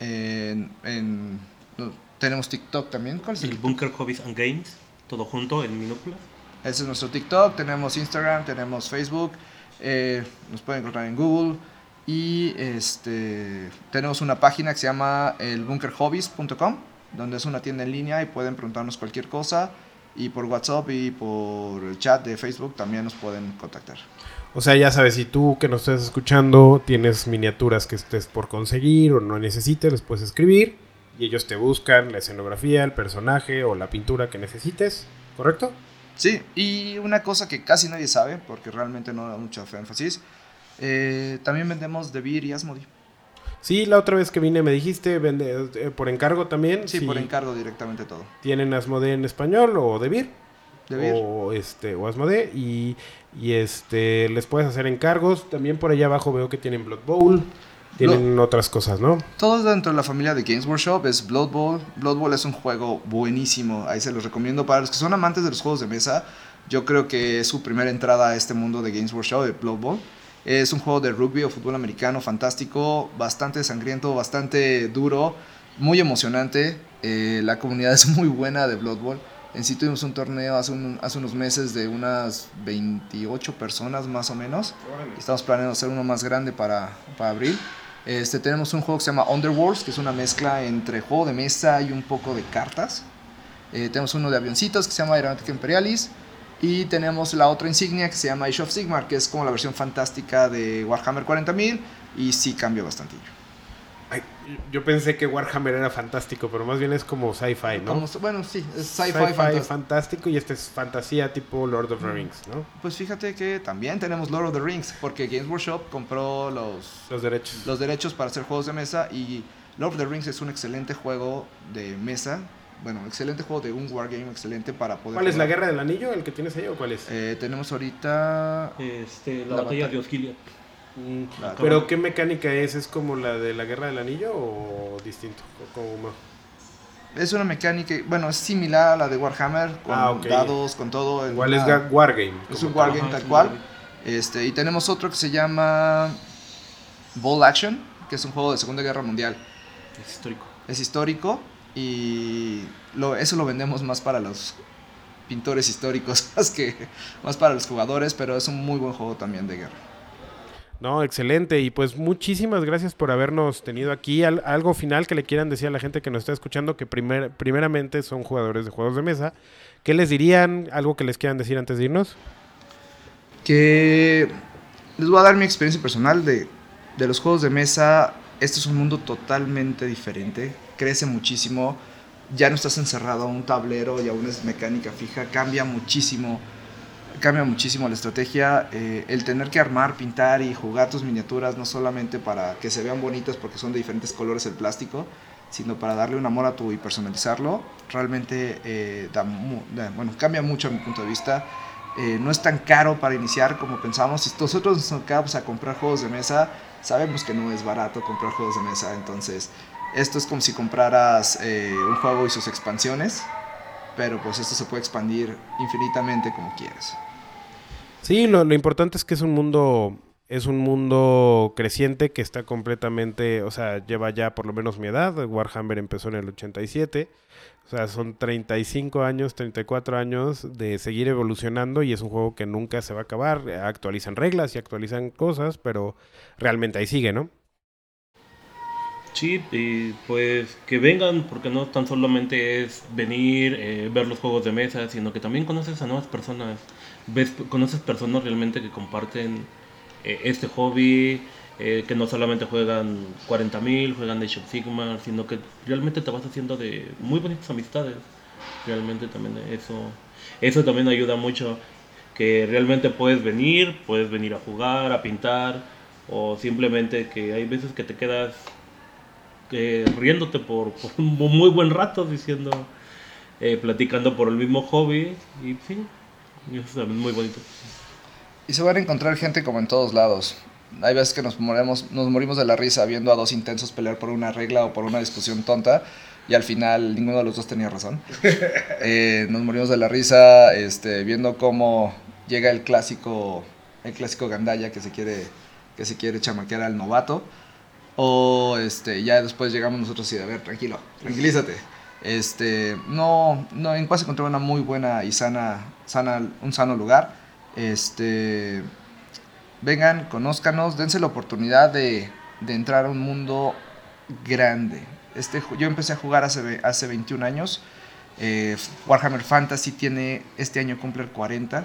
En, en- no, tenemos TikTok también. ¿Cuál es el
El Bunker Hobbies and Games, todo junto en minúsculas.
Ese es nuestro TikTok, tenemos Instagram, tenemos Facebook, eh, nos pueden encontrar en Google y este, tenemos una página que se llama elbunkerhobbies.com, donde es una tienda en línea y pueden preguntarnos cualquier cosa y por WhatsApp y por el chat de Facebook también nos pueden contactar.
O sea, ya sabes, si tú que nos estés escuchando tienes miniaturas que estés por conseguir o no necesites, les puedes escribir y ellos te buscan la escenografía, el personaje o la pintura que necesites, ¿correcto?
Sí, y una cosa que casi nadie sabe, porque realmente no da mucho énfasis, Eh, también vendemos De Beer y Asmodee.
Sí, la otra vez que vine me dijiste, vende, eh, por encargo también.
Sí,
si
por encargo directamente todo.
Tienen Asmodee en español o De Beer.
De Beer.
O, este, o Asmodee. Y, y este, les puedes hacer encargos. También por allá abajo veo que tienen Blood Bowl. Tienen otras cosas, ¿no?
Todo dentro de la familia de Games Workshop es Blood Bowl. Blood Bowl es un juego buenísimo. Ahí se los recomiendo para los que son amantes de los juegos de mesa. Yo creo que es su primera entrada a este mundo de Games Workshop, de Blood Bowl. Es un juego de rugby o fútbol americano fantástico, bastante sangriento, bastante duro, muy emocionante. Eh, la comunidad es muy buena de Blood Bowl. En sí tuvimos un torneo hace, un- hace unos meses de unas 28 personas más o menos. Estamos planeando hacer uno más grande para, para abril. Este, tenemos un juego que se llama Underworlds, que es una mezcla entre juego de mesa y un poco de cartas. Eh, tenemos uno de avioncitos que se llama Aeronautica Imperialis. Y tenemos la otra insignia que se llama Age of Sigmar, que es como la versión fantástica de Warhammer 40.000 y sí cambia bastante.
Yo pensé que Warhammer era fantástico, pero más bien es como sci-fi, ¿no?
Como- bueno, sí, es sci-fi
Sci-fi
fantástico.
fantástico y este es fantasía tipo Lord of the Rings, ¿no?
Pues fíjate que también tenemos Lord of the Rings, porque Games Workshop compró los,
Los derechos.
los derechos para hacer juegos de mesa y Lord of the Rings es un excelente juego de mesa. Bueno, excelente juego de un wargame, excelente para poder...
¿Cuál es la guerra del anillo? ¿El que tienes ahí o cuál es?
Eh, tenemos ahorita...
Este, la,
La
batalla
batalla.
de Osgiliath.
Mm,
Claro.
¿Pero qué mecánica es? ¿Es como la de la guerra del anillo o distinto? O como-
Es una mecánica, bueno, es similar a la de Warhammer, con
Ah,
dados, con todo.
Igual es
una-
Wargame.
Es un wargame tal cual. Este, y tenemos otro que se llama Ball Action, que es un juego de Segunda Guerra Mundial.
Es histórico.
Es histórico y lo, eso lo vendemos más para los pintores históricos, más que más para los jugadores, pero es un muy buen juego también de guerra.
No, excelente. Y pues muchísimas gracias por habernos tenido aquí. Al- algo final que le quieran decir a la gente que nos está escuchando, que primer, primeramente son jugadores de juegos de mesa. ¿Qué les dirían? ¿Algo que les quieran decir antes de irnos?
que les voy a dar mi experiencia personal de, de los juegos de mesa. Este es un mundo totalmente diferente, crece muchísimo, ya no estás encerrado a un tablero y a una mecánica fija, cambia muchísimo, cambia muchísimo la estrategia, eh, el tener que armar, pintar y jugar tus miniaturas no solamente para que se vean bonitas porque son de diferentes colores el plástico, sino para darle un amor a tu y personalizarlo, realmente eh, bueno, cambia mucho a mi punto de vista. Eh, no es tan caro para iniciar como pensamos. Si nosotros nos acabamos a comprar juegos de mesa, sabemos que no es barato comprar juegos de mesa. Entonces, esto es como si compraras un juego y sus expansiones, pero pues esto se puede expandir infinitamente como quieras.
Sí, lo, lo importante es que es un mundo, es un mundo creciente que está completamente, o sea, lleva ya por lo menos mi edad. Warhammer empezó en el 87. O sea, son 35 años, 34 años de seguir evolucionando y es un juego que nunca se va a acabar. Actualizan reglas y actualizan cosas, pero realmente ahí sigue, ¿no?
Sí, y pues que vengan, porque no tan solamente es venir, eh, ver los juegos de mesa, sino que también conoces a nuevas personas. Ves, conoces personas realmente que comparten eh, este hobby, eh, que no solamente juegan 40.000, juegan Age of Sigmar, sino que realmente te vas haciendo de muy bonitas amistades. Realmente también eso, eso también ayuda mucho. Que realmente puedes venir, puedes venir a jugar, a pintar, o simplemente que hay veces que te quedas eh, riéndote por, un muy buen rato, diciendo, platicando por el mismo hobby, y sí, eso también es muy bonito.
Y se van a encontrar gente como en todos lados. Hay veces que nos morimos, nos morimos de la risa viendo a dos intensos pelear por una regla o por una discusión tonta y al final ninguno de los dos tenía razón. Eh, nos morimos de la risa este, viendo cómo llega el clásico, el clásico gandaya que se quiere, que se quiere chamaquear al novato. O este, ya después llegamos nosotros y a ver, tranquilo, tranquilízate. Este, no, no, en paz encontré una muy buena y sana, sana, un sano lugar. Este, vengan, conózcanos, dense la oportunidad de, de entrar a un mundo grande. Este, yo empecé a jugar hace, hace 21 años. Eh, Warhammer Fantasy tiene, este año cumple el 40.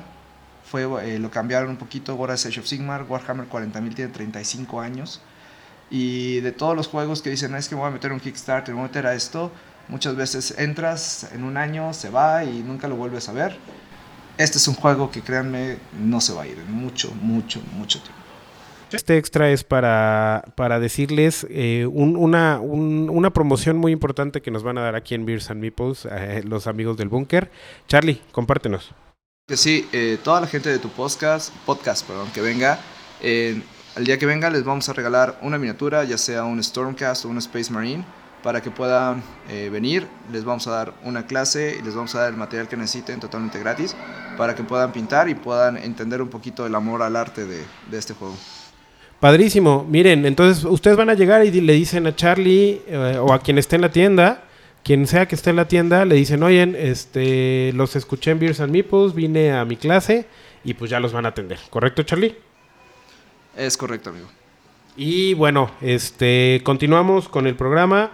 Fue, eh, lo cambiaron un poquito, ahora es Age of Sigmar. Warhammer 40.000 tiene 35 años. Y de todos los juegos que dicen, "Ah, es que me voy a meter un Kickstarter, me voy a meter a esto, muchas veces entras en un año, se va y nunca lo vuelves a ver. Este es un juego que créanme, no se va a ir en mucho, mucho, mucho tiempo.
Este extra es para, para decirles eh, un- una, un- una promoción muy importante que nos van a dar aquí en Beers and Meeples, eh, los amigos del búnker. Charlie, compártenos.
Sí, eh, toda la gente de tu podcast, podcast, perdón, que venga, eh, el día que venga les vamos a regalar una miniatura, ya sea un Stormcast o un Space Marine, para que puedan eh, venir. Les vamos a dar una clase y les vamos a dar el material que necesiten totalmente gratis, para que puedan pintar y puedan entender un poquito el amor al arte de, de este juego.
Padrísimo. Miren, entonces ustedes van a llegar y le dicen a Charlie eh, o a quien esté en la tienda, quien sea que esté en la tienda, le dicen, oyen, este, los escuché en Beers and Meeples, vine a mi clase y pues ya los van a atender. ¿Correcto, Charlie?
Es correcto, amigo.
Y bueno, este, continuamos con el programa.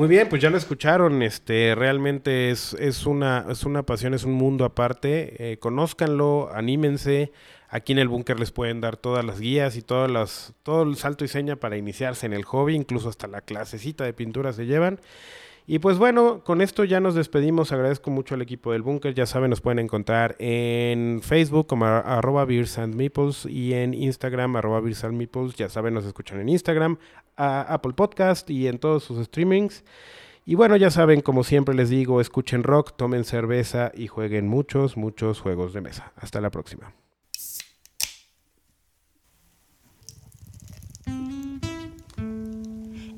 Muy bien, pues ya lo escucharon. Este, realmente es, es una, es una pasión, es un mundo aparte. Eh, conózcanlo, anímense. Aquí en el búnker les pueden dar todas las guías y todas las, todo el salto y seña para iniciarse en el hobby, incluso hasta la clasecita de pintura se llevan. Y pues bueno, con esto ya nos despedimos. Agradezco mucho al equipo del búnker. Ya saben, nos pueden encontrar en Facebook como arroba Beers and y en Instagram arroba Beers and. Ya saben, nos escuchan en Instagram, a Apple Podcast y en todos sus streamings. Y bueno, ya saben, como siempre les digo, escuchen rock, tomen cerveza y jueguen muchos, muchos juegos de mesa. Hasta la próxima.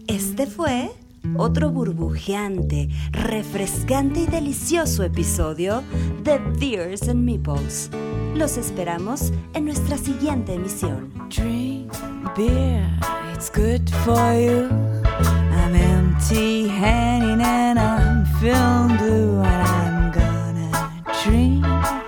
Este fue otro burbujeante, refrescante y delicioso episodio de Beers and Meeples. Los esperamos en nuestra siguiente emisión.
Drink beer, it's good for you. I'm empty handed and I'm feeling blue and I'm gonna drink.